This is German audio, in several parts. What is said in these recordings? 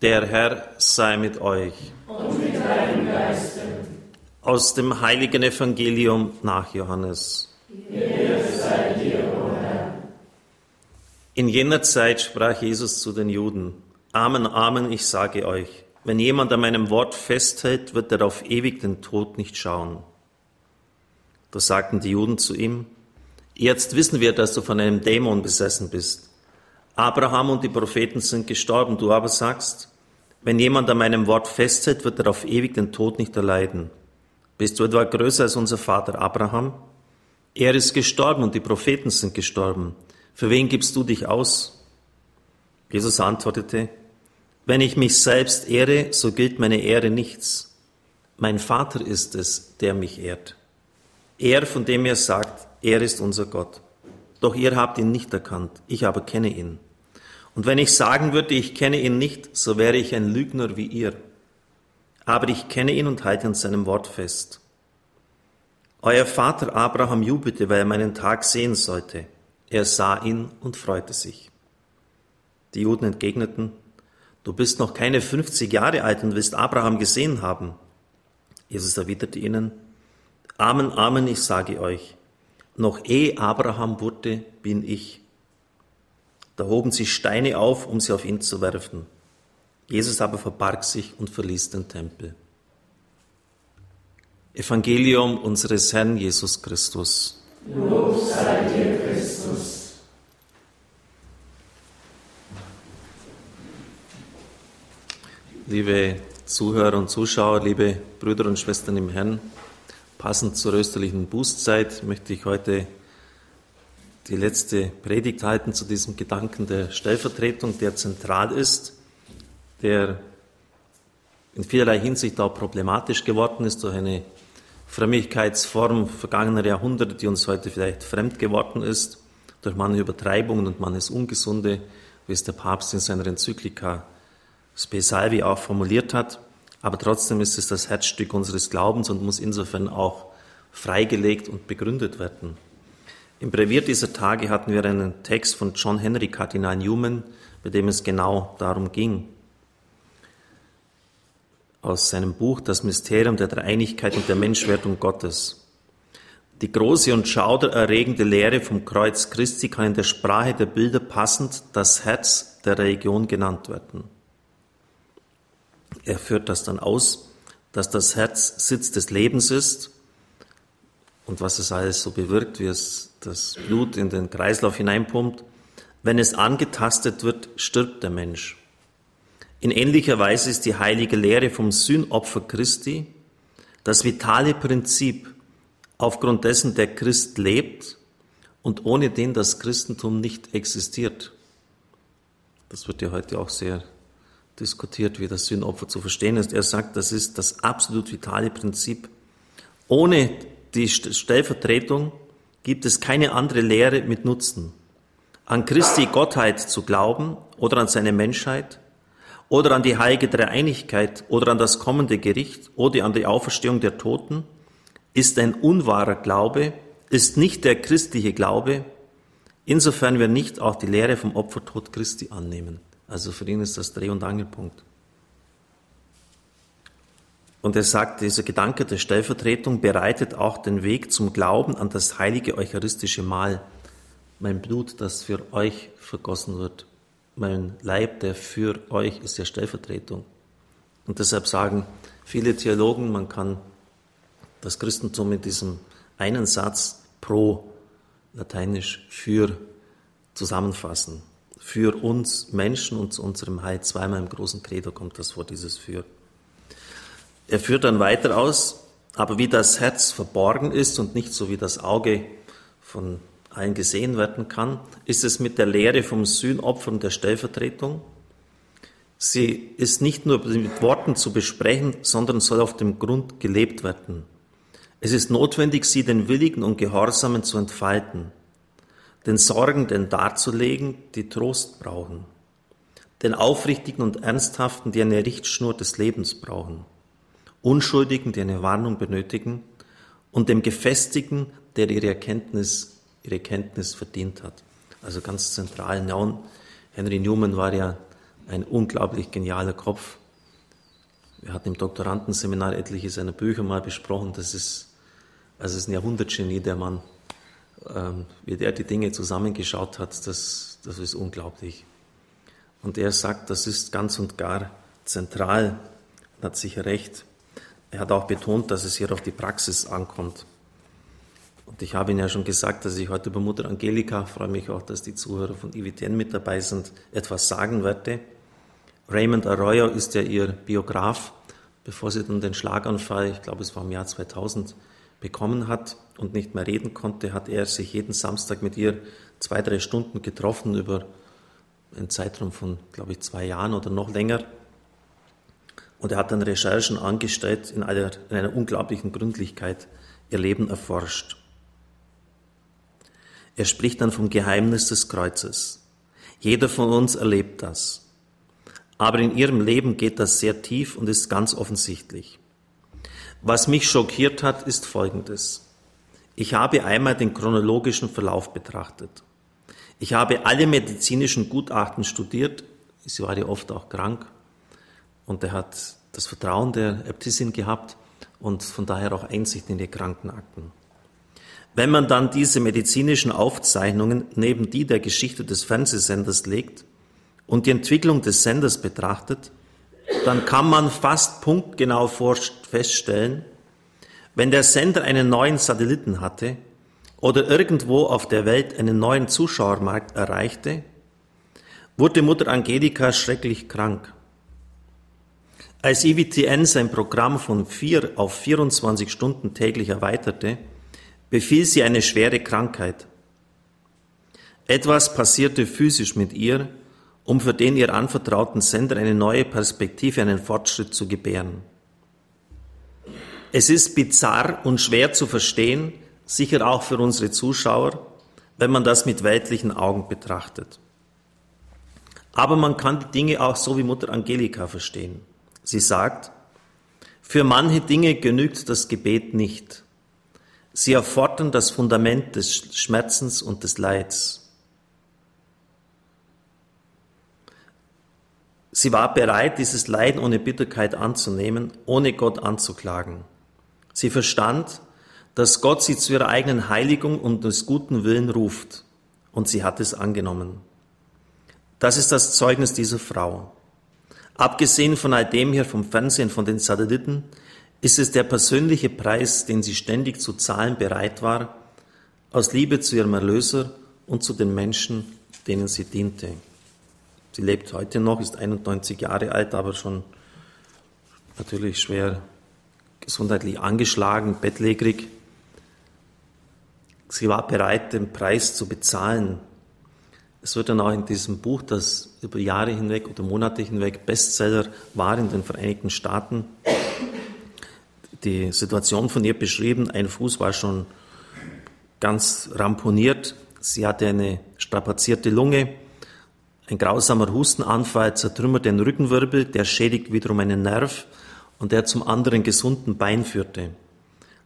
Der Herr sei mit euch. Und mit deinem Geiste. Aus dem heiligen Evangelium nach Johannes. Sei dir, o. In jener Zeit sprach Jesus zu den Juden, Amen, Amen, ich sage euch, wenn jemand an meinem Wort festhält, wird er auf ewig den Tod nicht schauen. Da sagten die Juden zu ihm, Jetzt wissen wir, dass du von einem Dämon besessen bist. Abraham und die Propheten sind gestorben, du aber sagst, wenn jemand an meinem Wort festhält, wird er auf ewig den Tod nicht erleiden. Bist du etwa größer als unser Vater Abraham? Er ist gestorben und die Propheten sind gestorben. Für wen gibst du dich aus? Jesus antwortete, wenn ich mich selbst ehre, so gilt meine Ehre nichts. Mein Vater ist es, der mich ehrt. Er, von dem er sagt, er ist unser Gott. Doch ihr habt ihn nicht erkannt, ich aber kenne ihn. Und wenn ich sagen würde, ich kenne ihn nicht, so wäre ich ein Lügner wie ihr. Aber ich kenne ihn und halte an seinem Wort fest. Euer Vater Abraham jubelte, weil er meinen Tag sehen sollte. Er sah ihn und freute sich. Die Juden entgegneten, du bist noch keine 50 Jahre alt und willst Abraham gesehen haben. Jesus erwiderte ihnen, Amen, Amen, ich sage euch, noch ehe Abraham wurde, bin ich. Da hoben sie Steine auf, um sie auf ihn zu werfen. Jesus aber verbarg sich und verließ den Tempel. Evangelium unseres Herrn Jesus Christus. Lob sei dir, Christus. Liebe Zuhörer und Zuschauer, liebe Brüder und Schwestern im Herrn, passend zur österlichen Bußzeit möchte ich heute die letzte Predigt halten zu diesem Gedanken der Stellvertretung, der zentral ist, der in vielerlei Hinsicht auch problematisch geworden ist durch eine Frömmigkeitsform vergangener Jahrhunderte, die uns heute vielleicht fremd geworden ist, durch manche Übertreibungen und manches Ungesunde, wie es der Papst in seiner Enzyklika Spe Salvi auch formuliert hat. Aber trotzdem ist es das Herzstück unseres Glaubens und muss insofern auch freigelegt und begründet werden. Im Brevier dieser Tage hatten wir einen Text von John Henry Kardinal Newman, bei dem es genau darum ging. Aus seinem Buch Das Mysterium der Dreieinigkeit und der Menschwerdung Gottes. Die große und schaudererregende Lehre vom Kreuz Christi kann in der Sprache der Bilder passend das Herz der Religion genannt werden. Er führt das dann aus, dass das Herz Sitz des Lebens ist und was es alles so bewirkt, wie es das Blut in den Kreislauf hineinpumpt, wenn es angetastet wird, stirbt der Mensch. In ähnlicher Weise ist die heilige Lehre vom Sühnopfer Christi das vitale Prinzip, aufgrund dessen der Christ lebt und ohne den das Christentum nicht existiert. Das wird ja heute auch sehr diskutiert, wie das Sühnopfer zu verstehen ist. Er sagt, das ist das absolut vitale Prinzip. Ohne die Stellvertretung gibt es keine andere Lehre mit Nutzen. An Christi Gottheit zu glauben oder an seine Menschheit oder an die heilige Dreieinigkeit oder an das kommende Gericht oder an die Auferstehung der Toten ist ein unwahrer Glaube, ist nicht der christliche Glaube, insofern wir nicht auch die Lehre vom Opfertod Christi annehmen. Also für ihn ist das Dreh- und Angelpunkt. Und er sagt, dieser Gedanke der Stellvertretung bereitet auch den Weg zum Glauben an das heilige eucharistische Mahl. Mein Blut, das für euch vergossen wird. Mein Leib, der für euch ist ja Stellvertretung. Und deshalb sagen viele Theologen, man kann das Christentum in diesem einen Satz pro, lateinisch für, zusammenfassen. Für uns Menschen und zu unserem Heil. Zweimal im großen Credo kommt das vor, dieses für. Er führt dann weiter aus, aber wie das Herz verborgen ist und nicht so wie das Auge von allen gesehen werden kann, ist es mit der Lehre vom Sühnopfer und der Stellvertretung. Sie ist nicht nur mit Worten zu besprechen, sondern soll auf dem Grund gelebt werden. Es ist notwendig, sie den Willigen und Gehorsamen zu entfalten, den Sorgenden darzulegen, die Trost brauchen, den Aufrichtigen und Ernsthaften, die eine Richtschnur des Lebens brauchen Unschuldigen, die eine Warnung benötigen, und dem Gefestigten, der ihre Erkenntnis, ihre Kenntnis verdient hat. Also ganz zentral. Henry Newman war ja ein unglaublich genialer Kopf. Wir hatten im Doktorandenseminar etliche seiner Bücher mal besprochen. Das ist, also ist ein Jahrhundertgenie, der Mann. Ähm, wie der die Dinge zusammengeschaut hat, das, das ist unglaublich. Und er sagt, das ist ganz und gar zentral, hat sicher recht. Er hat auch betont, dass es hier auf die Praxis ankommt. Und ich habe Ihnen ja schon gesagt, dass ich heute über Mutter Angelika, freue mich auch, dass die Zuhörer von IWTN mit dabei sind, etwas sagen werde. Raymond Arroyo ist ja ihr Biograf, bevor sie dann den Schlaganfall, ich glaube es war im Jahr 2000, bekommen hat und nicht mehr reden konnte, hat er sich jeden Samstag mit ihr zwei, drei Stunden getroffen über einen Zeitraum von, glaube ich, zwei Jahren oder noch länger. Und er hat dann Recherchen angestellt, in einer, in einer unglaublichen Gründlichkeit ihr Leben erforscht. Er spricht dann vom Geheimnis des Kreuzes. Jeder von uns erlebt das. Aber in ihrem Leben geht das sehr tief und ist ganz offensichtlich. Was mich schockiert hat, ist Folgendes. Ich habe einmal den chronologischen Verlauf betrachtet. Ich habe alle medizinischen Gutachten studiert. Sie war ja oft auch krank. Und er hat das Vertrauen der Äbtissin gehabt und von daher auch Einsicht in die Krankenakten. Wenn man dann diese medizinischen Aufzeichnungen neben die der Geschichte des Fernsehsenders legt und die Entwicklung des Senders betrachtet, dann kann man fast punktgenau feststellen, wenn der Sender einen neuen Satelliten hatte oder irgendwo auf der Welt einen neuen Zuschauermarkt erreichte, wurde Mutter Angelika schrecklich krank. Als IWTN sein Programm von vier auf 24 Stunden täglich erweiterte, befiel sie eine schwere Krankheit. Etwas passierte physisch mit ihr, um für den ihr anvertrauten Sender eine neue Perspektive, einen Fortschritt zu gebären. Es ist bizarr und schwer zu verstehen, sicher auch für unsere Zuschauer, wenn man das mit weltlichen Augen betrachtet. Aber man kann die Dinge auch so wie Mutter Angelika verstehen. Sie sagt, für manche Dinge genügt das Gebet nicht. Sie erfordern das Fundament des Schmerzens und des Leids. Sie war bereit, dieses Leiden ohne Bitterkeit anzunehmen, ohne Gott anzuklagen. Sie verstand, dass Gott sie zu ihrer eigenen Heiligung und des guten Willen ruft. Und sie hat es angenommen. Das ist das Zeugnis dieser Frau. Abgesehen von all dem hier vom Fernsehen, von den Satelliten, ist es der persönliche Preis, den sie ständig zu zahlen bereit war, aus Liebe zu ihrem Erlöser und zu den Menschen, denen sie diente. Sie lebt heute noch, ist 91 Jahre alt, aber schon natürlich schwer gesundheitlich angeschlagen, bettlägerig. Sie war bereit, den Preis zu bezahlen. Es wird dann auch in diesem Buch, das über Jahre hinweg oder Monate hinweg Bestseller war in den Vereinigten Staaten, die Situation von ihr beschrieben. Ein Fuß war schon ganz ramponiert. Sie hatte eine strapazierte Lunge. Ein grausamer Hustenanfall zertrümmert den Rückenwirbel, der schädigt wiederum einen Nerv und der zum anderen gesunden Bein führte,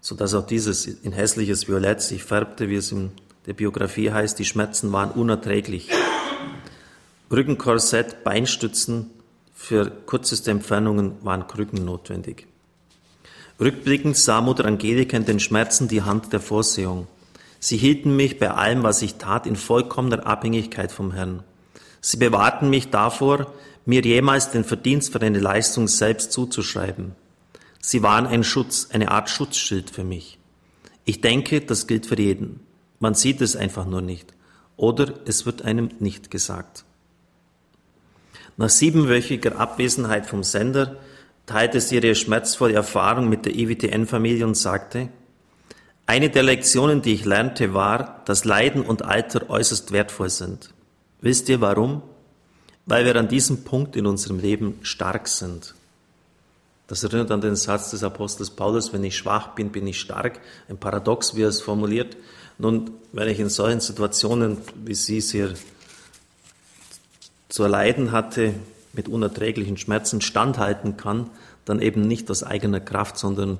so dass auch dieses in hässliches Violett sich färbte, wie es in der Biografie heißt, die Schmerzen waren unerträglich. Rückenkorsett, Beinstützen für kürzeste Entfernungen waren Krücken notwendig. Rückblickend sah Mutter Angelika in den Schmerzen die Hand der Vorsehung. Sie hielten mich bei allem, was ich tat, in vollkommener Abhängigkeit vom Herrn. Sie bewahrten mich davor, mir jemals den Verdienst für eine Leistung selbst zuzuschreiben. Sie waren ein Schutz, eine Art Schutzschild für mich. Ich denke, das gilt für jeden. Man sieht es einfach nur nicht. Oder es wird einem nicht gesagt. Nach siebenwöchiger Abwesenheit vom Sender teilte sie ihre schmerzvolle Erfahrung mit der IWTN-Familie und sagte, eine der Lektionen, die ich lernte, war, dass Leiden und Alter äußerst wertvoll sind. Wisst ihr warum? weil wir an diesem Punkt in unserem Leben stark sind. Das erinnert an den Satz des Apostels Paulus, wenn ich schwach bin, bin ich stark. Ein Paradox, wie er es formuliert. Nun, wenn ich in solchen Situationen, wie sie es hier zu erleiden hatte, mit unerträglichen Schmerzen standhalten kann, dann eben nicht aus eigener Kraft, sondern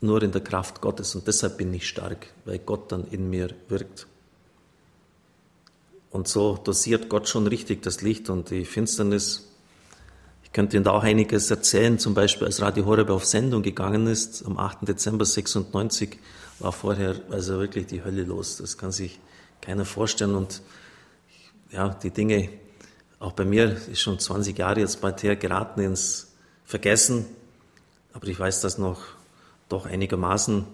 nur in der Kraft Gottes. Und deshalb bin ich stark, weil Gott dann in mir wirkt. Und so dosiert Gott schon richtig das Licht und die Finsternis. Ich könnte Ihnen da auch einiges erzählen, zum Beispiel als Radio Horeb auf Sendung gegangen ist, am 8. Dezember 96, war vorher also wirklich die Hölle los. Das kann sich keiner vorstellen. Und ja, die Dinge, auch bei mir ist schon 20 Jahre jetzt bald her, geraten ins Vergessen. Aber ich weiß das noch doch einigermaßen.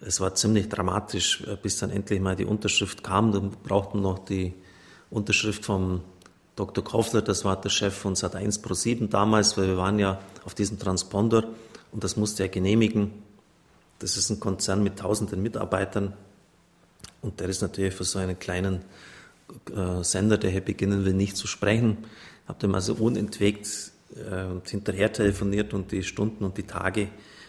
Es war ziemlich dramatisch, bis dann endlich mal die Unterschrift kam. Dann brauchten noch die Unterschrift vom Dr. Koffler, das war der Chef von Sat1 Pro 7 damals, weil wir waren ja auf diesem Transponder und das musste er genehmigen. Das ist ein Konzern mit tausenden Mitarbeitern und der ist natürlich für so einen kleinen äh, Sender, der hier beginnen will, nicht zu sprechen. Habe dem also unentwegt äh, hinterher telefoniert und die Stunden und die Tage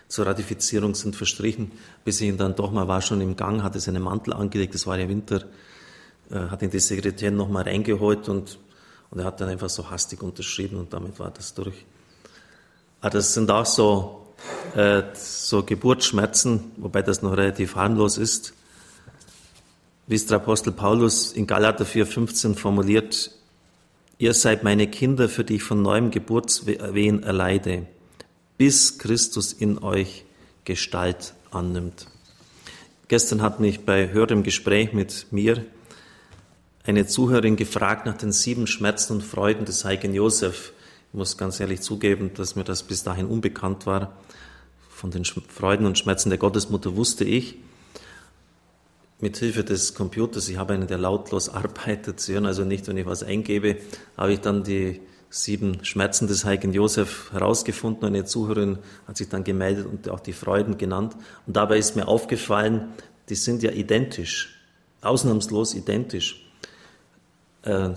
zur Ratifizierung sind verstrichen, bis ich ihn dann doch mal war schon im Gang, hatte seinen Mantel angelegt, es war ja Winter, äh, hat ihn die Sekretärin noch mal reingeholt und, und er hat dann einfach so hastig unterschrieben und damit war das durch. Aber das sind auch so, äh, so Geburtsschmerzen, wobei das noch relativ harmlos ist. Wie es der Apostel Paulus in Galater 4,15 formuliert, ihr seid meine Kinder, für die ich von neuem Geburtswehen erleide bis Christus in euch Gestalt annimmt. Gestern hat mich bei höherem Gespräch mit mir eine Zuhörerin gefragt nach den sieben Schmerzen und Freuden des heiligen Josef. Ich muss ganz ehrlich zugeben, dass mir das bis dahin unbekannt war. Von den Freuden und Schmerzen der Gottesmutter wusste ich. Mit Hilfe des Computers, ich habe einen, der lautlos arbeitet, Sie hören also nicht, wenn ich was eingebe, habe ich dann die sieben Schmerzen des heiligen Josef herausgefunden. Eine Zuhörerin hat sich dann gemeldet und auch die Freuden genannt. Und dabei ist mir aufgefallen, die sind ja identisch, ausnahmslos identisch. Äh,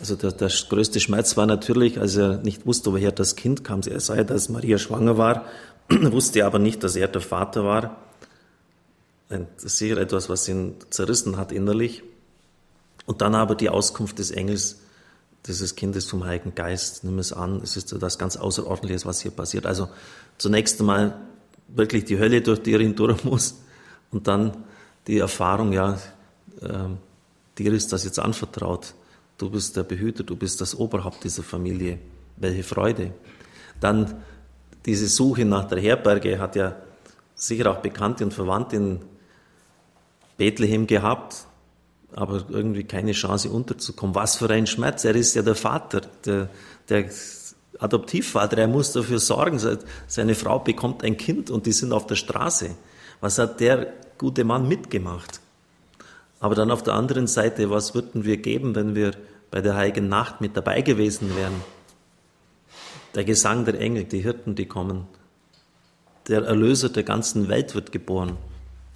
also der, der größte Schmerz war natürlich, als er nicht wusste, woher das Kind kam. Er sah dass Maria schwanger war, wusste aber nicht, dass er der Vater war. Das ist sicher etwas, was ihn zerrissen hat innerlich. Und dann aber die Auskunft des Engels, dieses Kindes vom Heiligen Geist, nimm es an, es ist etwas ganz Außerordentliches, was hier passiert. Also zunächst einmal wirklich die Hölle, durch die er hindurch muss und dann die Erfahrung, ja, äh, dir ist das jetzt anvertraut. Du bist der Behüter, du bist das Oberhaupt dieser Familie. Welche Freude. Dann diese Suche nach der Herberge hat ja sicher auch Bekannte und Verwandte in Bethlehem gehabt aber irgendwie keine Chance unterzukommen. Was für ein Schmerz. Er ist ja der Vater, der, der Adoptivvater. Er muss dafür sorgen, seine Frau bekommt ein Kind und die sind auf der Straße. Was hat der gute Mann mitgemacht? Aber dann auf der anderen Seite, was würden wir geben, wenn wir bei der Heiligen Nacht mit dabei gewesen wären? Der Gesang der Engel, die Hirten, die kommen. Der Erlöser der ganzen Welt wird geboren.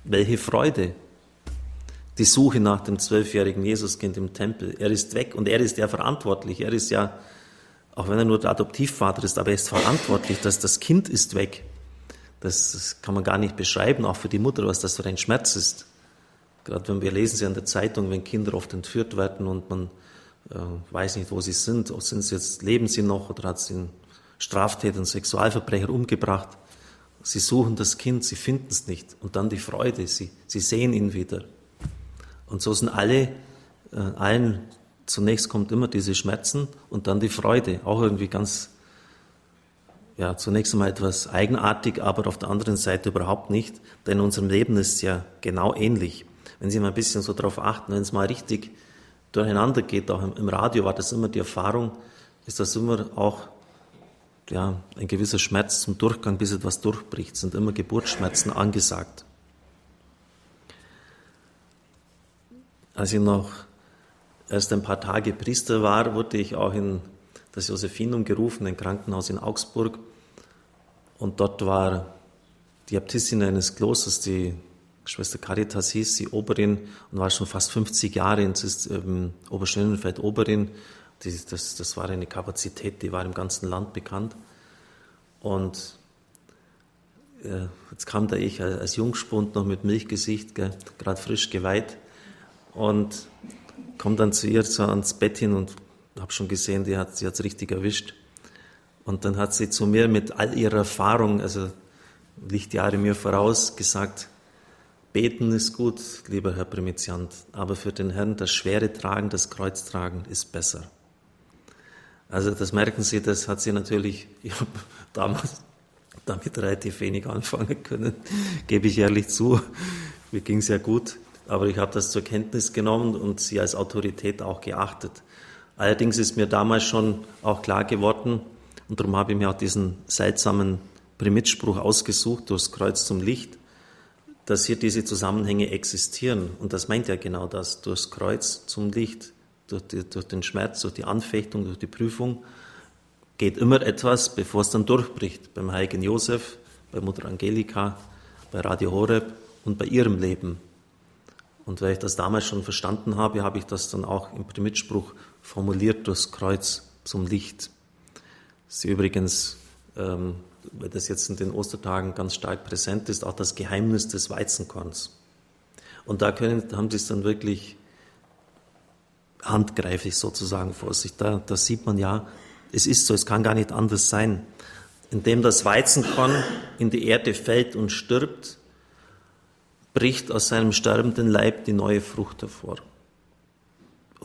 Welche Freude! die Suche nach dem zwölfjährigen Jesuskind im Tempel. Er ist weg und er ist ja verantwortlich. Er ist ja, auch wenn er nur der Adoptivvater ist, aber er ist verantwortlich, dass das Kind ist weg. Das, das kann man gar nicht beschreiben, auch für die Mutter, was das für ein Schmerz ist. Gerade wenn wir lesen sie an der Zeitung, wenn Kinder oft entführt werden und man äh, weiß nicht, wo sie sind, sind sie jetzt, leben sie noch oder hat sie einen Straftäter, einen Sexualverbrecher umgebracht. Sie suchen das Kind, sie finden es nicht. Und dann die Freude, sie, sie sehen ihn wieder. Und so sind alle, äh, allen, zunächst kommt immer diese Schmerzen und dann die Freude, auch irgendwie ganz, ja, zunächst einmal etwas eigenartig, aber auf der anderen Seite überhaupt nicht, denn in unserem Leben ist es ja genau ähnlich. Wenn Sie mal ein bisschen so darauf achten, wenn es mal richtig durcheinander geht, auch im, im Radio war das immer die Erfahrung, ist das immer auch ja, ein gewisser Schmerz zum Durchgang, bis etwas durchbricht, sind immer Geburtsschmerzen angesagt. Als ich noch erst ein paar Tage Priester war, wurde ich auch in das Josephinum gerufen, ein Krankenhaus in Augsburg. Und dort war die Äbtissin eines Klosters, die Schwester Caritas hieß sie, Oberin und war schon fast 50 Jahre in ähm, Oberschönenfeld Oberin. Die, das, das war eine Kapazität, die war im ganzen Land bekannt. Und äh, jetzt kam da ich als Jungspund noch mit Milchgesicht, gerade frisch geweiht und komme dann zu ihr so ans Bett hin und habe schon gesehen, die hat sie hat's richtig erwischt. Und dann hat sie zu mir mit all ihrer Erfahrung, also Lichtjahre mir voraus, gesagt, Beten ist gut, lieber Herr Primiziant, aber für den Herrn das schwere Tragen, das Kreuz tragen ist besser. Also das merken Sie, das hat sie natürlich, ich habe damals damit relativ wenig anfangen können, gebe ich ehrlich zu. Mir ging es ja gut, aber ich habe das zur Kenntnis genommen und sie als Autorität auch geachtet. Allerdings ist mir damals schon auch klar geworden, und darum habe ich mir auch diesen seltsamen Primitspruch ausgesucht, durchs Kreuz zum Licht, dass hier diese Zusammenhänge existieren. Und das meint ja genau das, durchs Kreuz zum Licht, durch, die, durch den Schmerz, durch die Anfechtung, durch die Prüfung, geht immer etwas, bevor es dann durchbricht. Beim heiligen Josef, bei Mutter Angelika, bei Radio Horeb und bei ihrem Leben. Und weil ich das damals schon verstanden habe, habe ich das dann auch im Primitspruch formuliert durchs Kreuz zum Licht. Ist übrigens ähm, weil das jetzt in den Ostertagen ganz stark präsent ist, auch das Geheimnis des Weizenkorns. Und da können, haben sie es dann wirklich handgreiflich sozusagen vor sich. Da, da sieht man ja, es ist so, es kann gar nicht anders sein. Indem das Weizenkorn in die Erde fällt und stirbt, bricht aus seinem sterbenden Leib die neue Frucht hervor.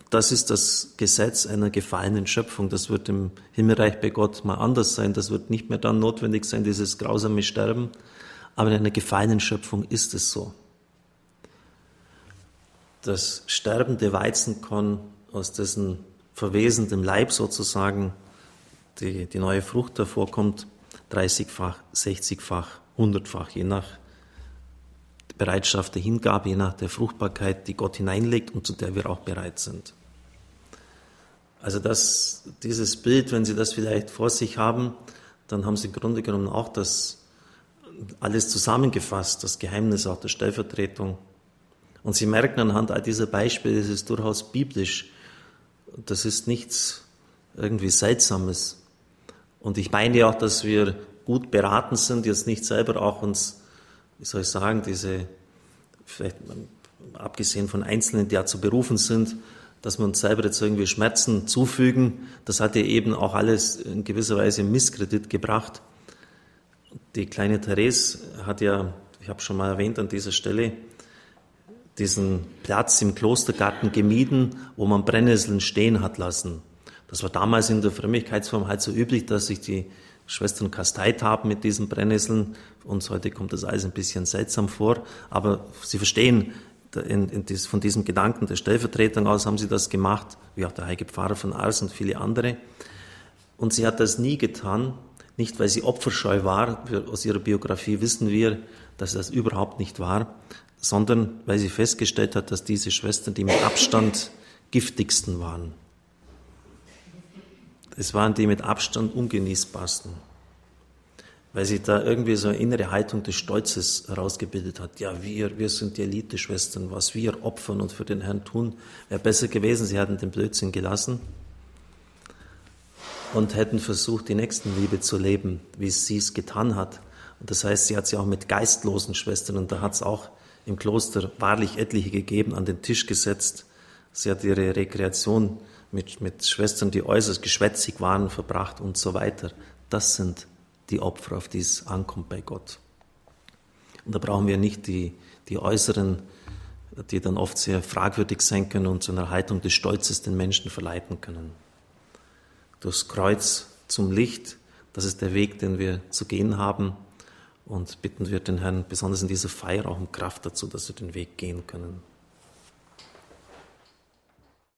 Das ist das Gesetz einer gefallenen Schöpfung. Das wird im Himmelreich bei Gott mal anders sein. Das wird nicht mehr dann notwendig sein, dieses grausame Sterben. Aber in einer gefallenen Schöpfung ist es so. Das sterbende Weizenkorn, aus dessen verwesendem Leib sozusagen die, die neue Frucht hervorkommt, 30-fach, 60-fach, 100-fach, je nach Bereitschaft der Hingabe, je nach der Fruchtbarkeit, die Gott hineinlegt und zu der wir auch bereit sind. Also das, dieses Bild, wenn Sie das vielleicht vor sich haben, dann haben Sie im Grunde genommen auch das alles zusammengefasst, das Geheimnis auch der Stellvertretung. Und Sie merken anhand all dieser Beispiele, es ist durchaus biblisch. Das ist nichts irgendwie Seltsames. Und ich meine auch, dass wir gut beraten sind, jetzt nicht selber auch uns, wie soll ich sagen, diese, vielleicht abgesehen von Einzelnen, die dazu berufen sind, dass wir uns selber jetzt irgendwie Schmerzen zufügen, das hat ja eben auch alles in gewisser Weise Misskredit gebracht. Die kleine Therese hat ja, ich habe schon mal erwähnt an dieser Stelle, diesen Platz im Klostergarten gemieden, wo man Brennnesseln stehen hat lassen. Das war damals in der Frömmigkeitsform halt so üblich, dass sich die Schwestern kasteit haben mit diesen Brennnesseln. Uns heute kommt das alles ein bisschen seltsam vor, aber Sie verstehen, in, in dies, von diesem Gedanken der Stellvertretung aus haben sie das gemacht, wie auch der heilige Pfarrer von Ars und viele andere. Und sie hat das nie getan, nicht weil sie opferscheu war, aus ihrer Biografie wissen wir, dass das überhaupt nicht war, sondern weil sie festgestellt hat, dass diese Schwestern die mit Abstand giftigsten waren. Es waren die mit Abstand ungenießbarsten weil sie da irgendwie so eine innere Haltung des Stolzes herausgebildet hat. Ja, wir, wir sind die Elite-Schwestern, was wir opfern und für den Herrn tun, wäre besser gewesen, sie hätten den Blödsinn gelassen und hätten versucht, die Nächstenliebe zu leben, wie sie es getan hat. Und das heißt, sie hat sie auch mit geistlosen Schwestern, und da hat es auch im Kloster wahrlich etliche gegeben, an den Tisch gesetzt. Sie hat ihre Rekreation mit, mit Schwestern, die äußerst geschwätzig waren, verbracht und so weiter. Das sind die Opfer, auf die es ankommt bei Gott. Und da brauchen wir nicht die, die äußeren, die dann oft sehr fragwürdig sein können und zu einer Haltung des Stolzes den Menschen verleiten können. Durchs Kreuz zum Licht, das ist der Weg, den wir zu gehen haben. Und bitten wir den Herrn besonders in dieser Feier auch um Kraft dazu, dass wir den Weg gehen können.